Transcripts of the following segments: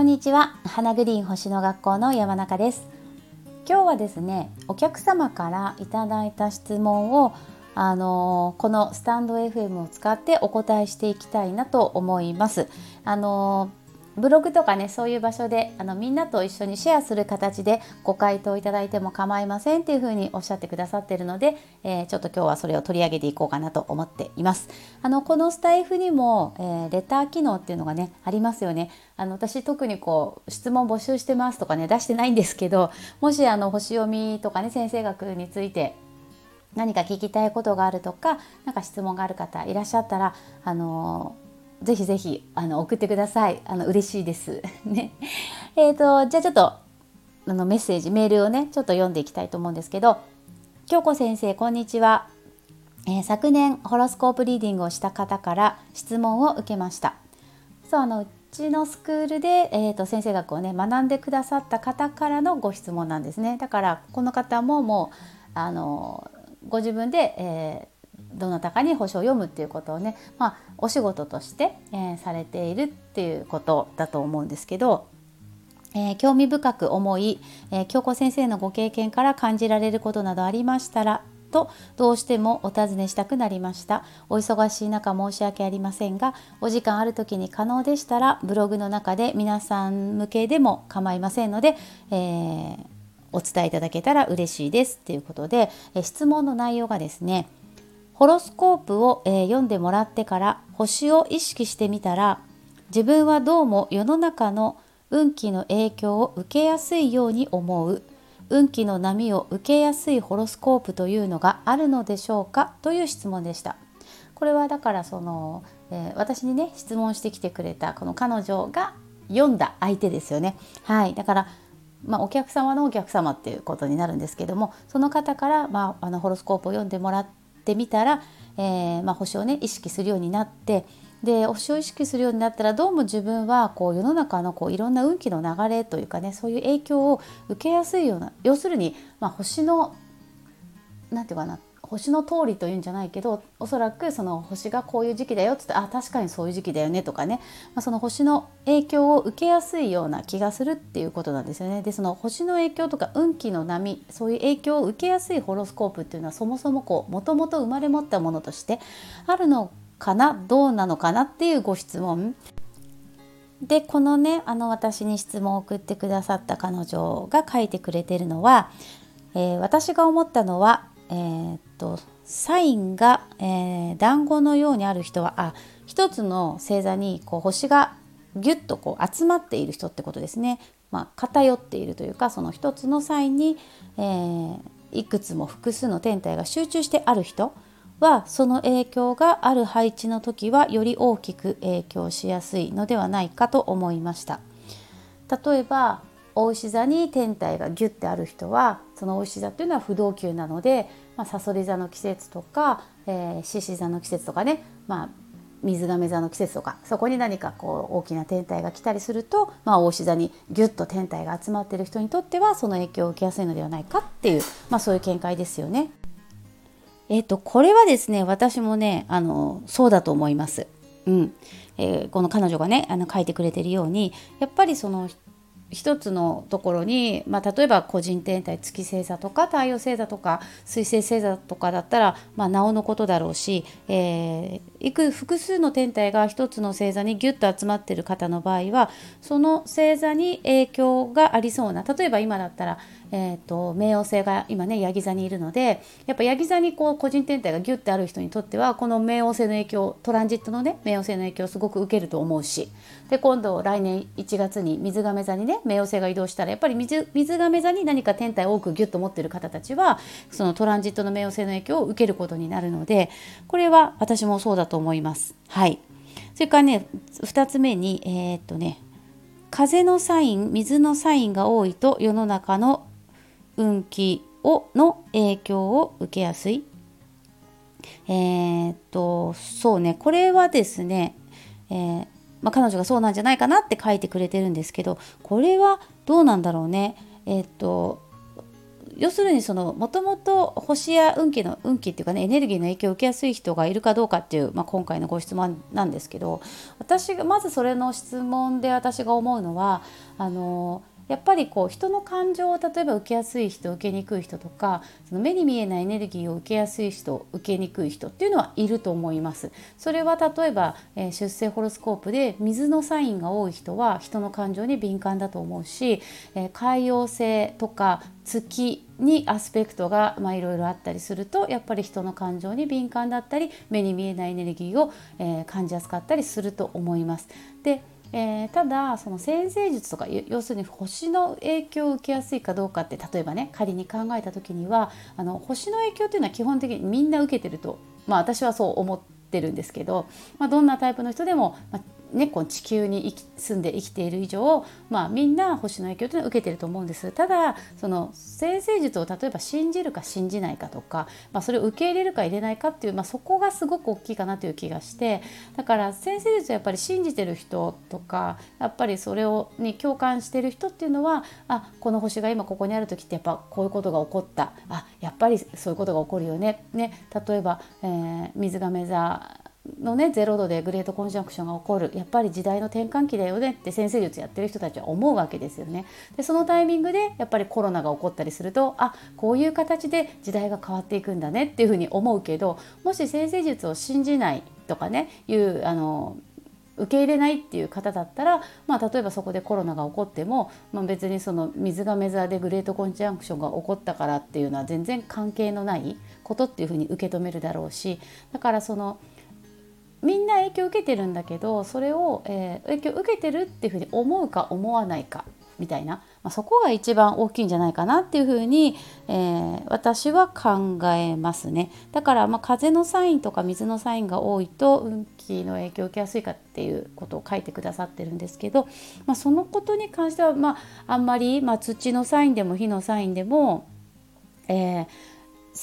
こんにちは。花グリーン星の学校の山中です。今日はですねお客様からいただいた質問をあのこのスタンド FM を使ってお答えしていきたいなと思います。あのブログとかねそういう場所であのみんなと一緒にシェアする形でご回答いただいても構いませんっていうふうにおっしゃってくださってるので、えー、ちょっと今日はそれを取り上げていこうかなと思っています。あのこのスタイフにも、えー、レター機能っていうのがねありますよね。あの私特にこう質問募集してますとかね出してないんですけどもしあの星読みとかね先生学について何か聞きたいことがあるとか何か質問がある方いらっしゃったらあのーぜひぜひあの送ってください。あの嬉しいです。ね。えっ、ー、とじゃあちょっとあのメッセージメールをねちょっと読んでいきたいと思うんですけど、京子先生こんにちは。えー、昨年ホロスコープリーディングをした方から質問を受けました。そうあのうちのスクールで、えーと、先生学をね学んでくださった方からのご質問なんですね。だからこの方ももうあのご自分で、えーどなたかに星を読むっていうことをね、まあ、お仕事として、えー、されているっていうことだと思うんですけど、えー、興味深く思い、えー、京子先生のご経験から感じられることなどありましたらとどうしてもお尋ねしたくなりました。お忙しい中申し訳ありませんがお時間ある時に可能でしたらブログの中で皆さん向けでも構いませんので、えー、お伝えいただけたら嬉しいですということで、え質問の内容がですねホロスコープを、えー、読んでもらってから星を意識してみたら自分はどうも世の中の運気の影響を受けやすいように思う運気の波を受けやすいホロスコープというのがあるのでしょうか？という質問でした。これはだからその、えー、私にね質問してきてくれたこの彼女が読んだ相手ですよね。はいだからまあ、お客様のお客様っていうことになるんですけどもその方から、まあ、あのホロスコープを読んでもらっってみたら、えー、まあ、星をね意識するようになってで星を意識するようになったらどうも自分はこう世の中のこういろんな運気の流れというかねそういう影響を受けやすいような要するに、まあ、星の何て言うかな星の通りというんじゃないけどおそらくその星がこういう時期だよっつってあ確かにそういう時期だよねとかね、まあ、その星の影響を受けやすいような気がするっていうことなんですよね。でその星の影響とか運気の波そういう影響を受けやすいホロスコープっていうのはそもそもこうもともと生まれ持ったものとしてあるのかなどうなのかなっていうご質問でこのねあの私に質問を送ってくださった彼女が書いてくれてるのは、えー、私が思ったのはえー、っとサインが、えー、団子のようにある人はあ一つの星座にこう星がギュッとこう集まっている人ってことですね。まあ、偏っているというかその一つのサインに、えー、いくつも複数の天体が集中してある人はその影響がある配置の時はより大きく影響しやすいのではないかと思いました。例えばお牛座に天体がギュッてある人はそのお牛座っていうのは不動級なのでまあ、サソリ座の季節とかえ獅子、座の季節とかね、まあ、水亀座の季節とかそこに何かこう大きな天体が来たりすると、まあ、大志座にギュッと天体が集まっている人にとってはその影響を受けやすいのではないかっていう、まあ、そういう見解ですよね。えっ、ー、とこれはですね私もねあのそうだと思います。うんえー、この彼女がねあの書いてくれてるようにやっぱりその一つのところに、まあ、例えば個人天体月星座とか太陽星座とか水星星座とかだったら、まあ、なおのことだろうし、えー、いく複数の天体が一つの星座にギュッと集まっている方の場合はその星座に影響がありそうな例えば今だったらえーと、冥王星が今ねヤギ座にいるのでやっぱヤギ座にこう個人天体がギュッてある人にとってはこの冥王星の影響トランジットのね冥王星の影響をすごく受けると思うしで今度来年1月に水亀座にね冥王星が移動したらやっぱり水水亀座に何か天体を多くギュッと持ってる方たちはそのトランジットの冥王星の影響を受けることになるのでこれは私もそうだと思います。はいそれからね2つ目にえー、っとね風のサイン水のサインが多いと世の中の運気をの影響を受けやすい。えー、っとそうねこれはですね、えー、まあ、彼女がそうなんじゃないかなって書いてくれてるんですけどこれはどうなんだろうね。えー、っと要するにそのもともと星や運気の運気っていうかねエネルギーの影響を受けやすい人がいるかどうかっていう、まあ、今回のご質問なんですけど私がまずそれの質問で私が思うのはあのやっぱりこう人の感情を例えば受けやすい人受けにくい人とかその目に見えないエネルギーを受けやすい人受けにくい人っていうのはいると思います。それは例えば、えー、出生ホロスコープで水のサインが多い人は人の感情に敏感だと思うし、えー、海洋性とか月にアスペクトがいろいろあったりするとやっぱり人の感情に敏感だったり目に見えないエネルギーを、えー、感じやすかったりすると思います。でえー、ただその先生術とか要するに星の影響を受けやすいかどうかって例えばね仮に考えた時にはあの星の影響っていうのは基本的にみんな受けてるとまあ私はそう思ってるんですけど、まあ、どんなタイプの人でも、まあ、ね、この地球に住んで生きている以上、まあ、みんな星の影響というのは受けてると思うんです。ただその先生術を例えば信じるか信じないかとか、まあ、それを受け入れるか入れないかっていう、まあ、そこがすごく大きいかなという気がしてだから先生術をやっぱり信じてる人とかやっぱりそれをに共感してる人っていうのはあこの星が今ここにある時ってやっぱこういうことが起こった。あやっぱりそういうことが起こるよね。ね例えば、えー、水亀座のね0度でグレートコンジャンクションが起こるやっぱり時代の転換期だよねって先生術やってる人たちは思うわけですよね。でそのタイミングでやっぱりコロナが起こったりするとあこういう形で時代が変わっていくんだねっていうふうに思うけどもし先生術を信じないとかねいうあの受け入れないっていう方だったら、まあ、例えばそこでコロナが起こっても、まあ、別にその水がメザーでグレートコンジャンクションが起こったからっていうのは全然関係のないことっていうふうに受け止めるだろうしだからそのみんな影響を受けてるんだけどそれを、えー、影響を受けてるっていうふうに思うか思わないかみたいな、まあ、そこが一番大きいんじゃないかなっていうふうに、えー、私は考えますね。だから、まあ、風のサインとか水のサインが多いと運気の影響を受けやすいかっていうことを書いてくださってるんですけど、まあ、そのことに関しては、まあ、あんまり、まあ、土のサインでも火のサインでも、えー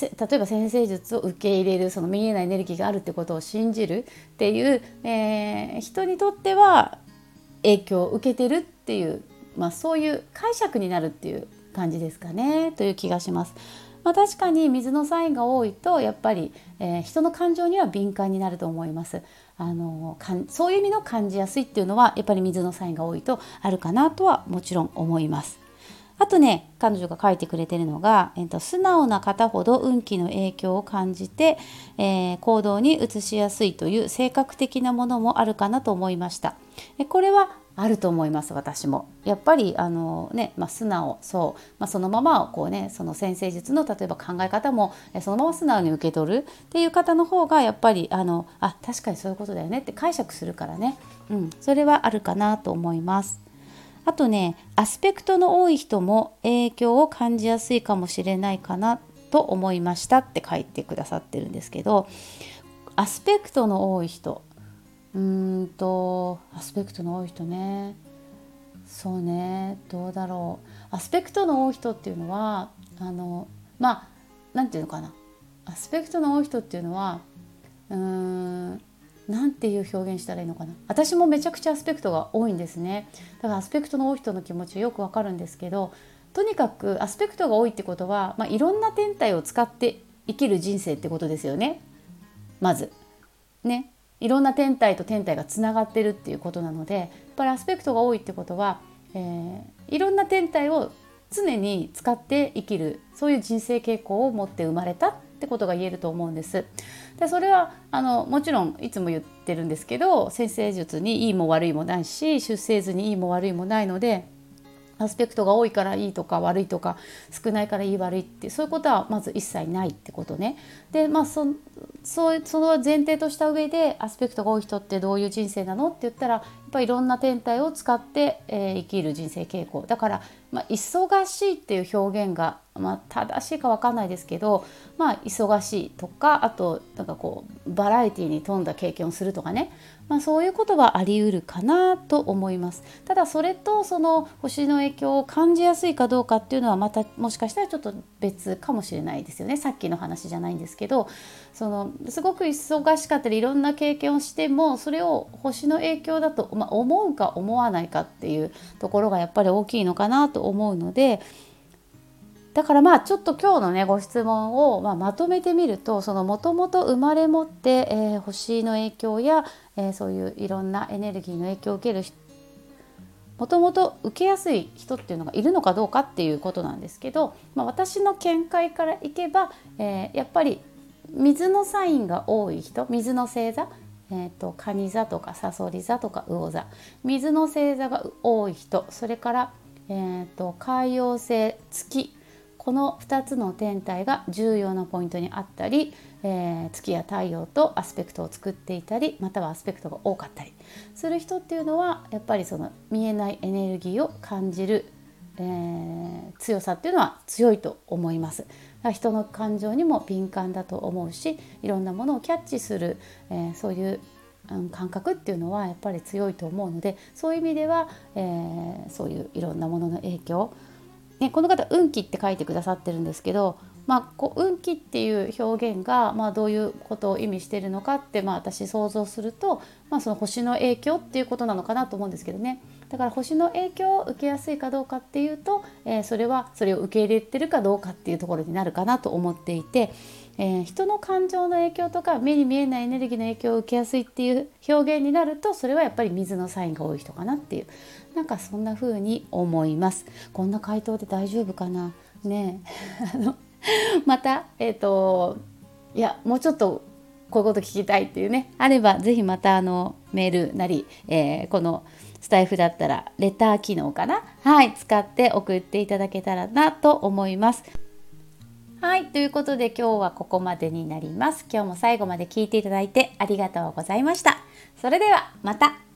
例えば先生術を受け入れるその見えないエネルギーがあるってことを信じるっていう、えー、人にとっては影響を受けてるっていう、まあ、そういう解釈になるっていう感じですかねという気がします。まあ、確かに水のサインが多いとやっぱり、えー、人の感情には敏感になると思います。あのかんそういう意味の感じやすいっていうのはやっぱり水のサインが多いとあるかなとはもちろん思います。あとね彼女が書いてくれてるのが、えーと、素直な方ほど運気の影響を感じて、えー、行動に移しやすいという性格的なものもあるかなと思いました。えこれはあると思います私もやっぱりあのね、まあ、素直そう、まあ、そのままこうねその先生術の例えば考え方もそのまま素直に受け取るっていう方の方がやっぱりあのあ確かにそういうことだよねって解釈するからね、うん、それはあるかなと思います。あとねアスペクトの多い人も影響を感じやすいかもしれないかなと思いましたって書いてくださってるんですけどアスペクトの多い人。うーんとアスペクトの多い人ね。そうね。どうだろう。アスペクトの多い人っていうのはあのまあ何て言うのかな。アスペクトの多い人っていうのはうーん何ていう表現したらいいのかな。私もめちゃくちゃアスペクトが多いんですね。だからアスペクトの多い人の気持ちよくわかるんですけどとにかくアスペクトが多いってことは、まあ、いろんな天体を使って生きる人生ってことですよね。まず。ね。いろんな天体と天体がつながってるっていうことなのでやっぱりアスペクトが多いってことは、えー、いろんな天体を常に使って生きるそういう人生傾向を持って生まれたっってことが言えると思うんです。でそれはあのもちろんいつも言ってるんですけど先生術にいいも悪いもないし出生図にいいも悪いもないのでアスペクトが多いからいいとか悪いとか少ないからいい悪いってそういうことはまず一切ないってことね。でまあそそその前提とした上でアスペクトが多い人ってどういう人生なの？って言ったらぱいろんな天体を使って、えー、生きる人生傾向。だから、まあ、忙しいっていう表現がまあ、正しいか分かんないですけど、まあ、忙しいとかあとなんかこうバラエティーに富んだ経験をするとかね、まあ、そういうことはあり得るかなと思います。ただそれとその星の影響を感じやすいかどうかっていうのはまたもしかしたらちょっと別かもしれないですよね。さっきの話じゃないんですけどそのすごく忙しかったりいろんな経験をしてもそれを星の影響だと、まあ、思うか思わないかっていうところがやっぱり大きいのかなと思うのでだからまあちょっと今日のねご質問をままとめてみるとそのもともと生まれ持って、えー、星の影響や、えー、そういういろんなエネルギーの影響を受けるもともと受けやすい人っていうのがいるのかどうかっていうことなんですけど、まあ、私の見解からいけば、えー、やっぱり水のサインが多い人水の星座えーと、蟹座とかさそり座とか魚座。水の星座が多い人。それから、えーと海洋星月。この2つの天体が重要なポイントにあったり、えー、月や太陽とアスペクトを作っていたりまたはアスペクトが多かったり。する人っていうのはやっぱりその見えないエネルギーを感じる、えー、強さっていうのは強いと思います。人の感情にも敏感だと思うしいろんなものをキャッチする、えー、そういう感覚っていうのはやっぱり強いと思うのでそういう意味では、えー、そういういろんなものの影響。ね、この方運気って書いてくださってるんですけど、まあ、こう運気っていう表現が、まあ、どういうことを意味してるのかって、まあ、私想像すると、まあ、その星の影響っていうことなのかなと思うんですけどね。だから星の影響を受けやすいかどうかっていうと、えー、それはそれを受け入れてるかどうかっていうところになるかなと思っていて、えー、人の感情の影響とか目に見えないエネルギーの影響を受けやすいっていう表現になるとそれはやっぱり水のサインが多い人かなっていうなんかそんな風に思います。こんな回答で大丈夫かな？ね またえっ、ー、といやもうちょっとこういうこと聞きたいっていうねあれば是非またあのメールなり、えー、このスタイフだったらレター機能かな？はい使って送っていただけたらなと思いますはい。ということで今日はここまでになります。今日も最後まで聞いていただいてありがとうございました。それではまた。